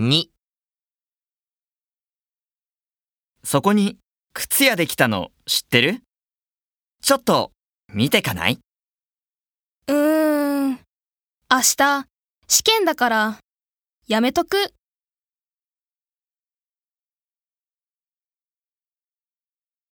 2そこに靴屋できたの知ってる？ちょっと見てかない？うーん。明日、試験だから、やめとく。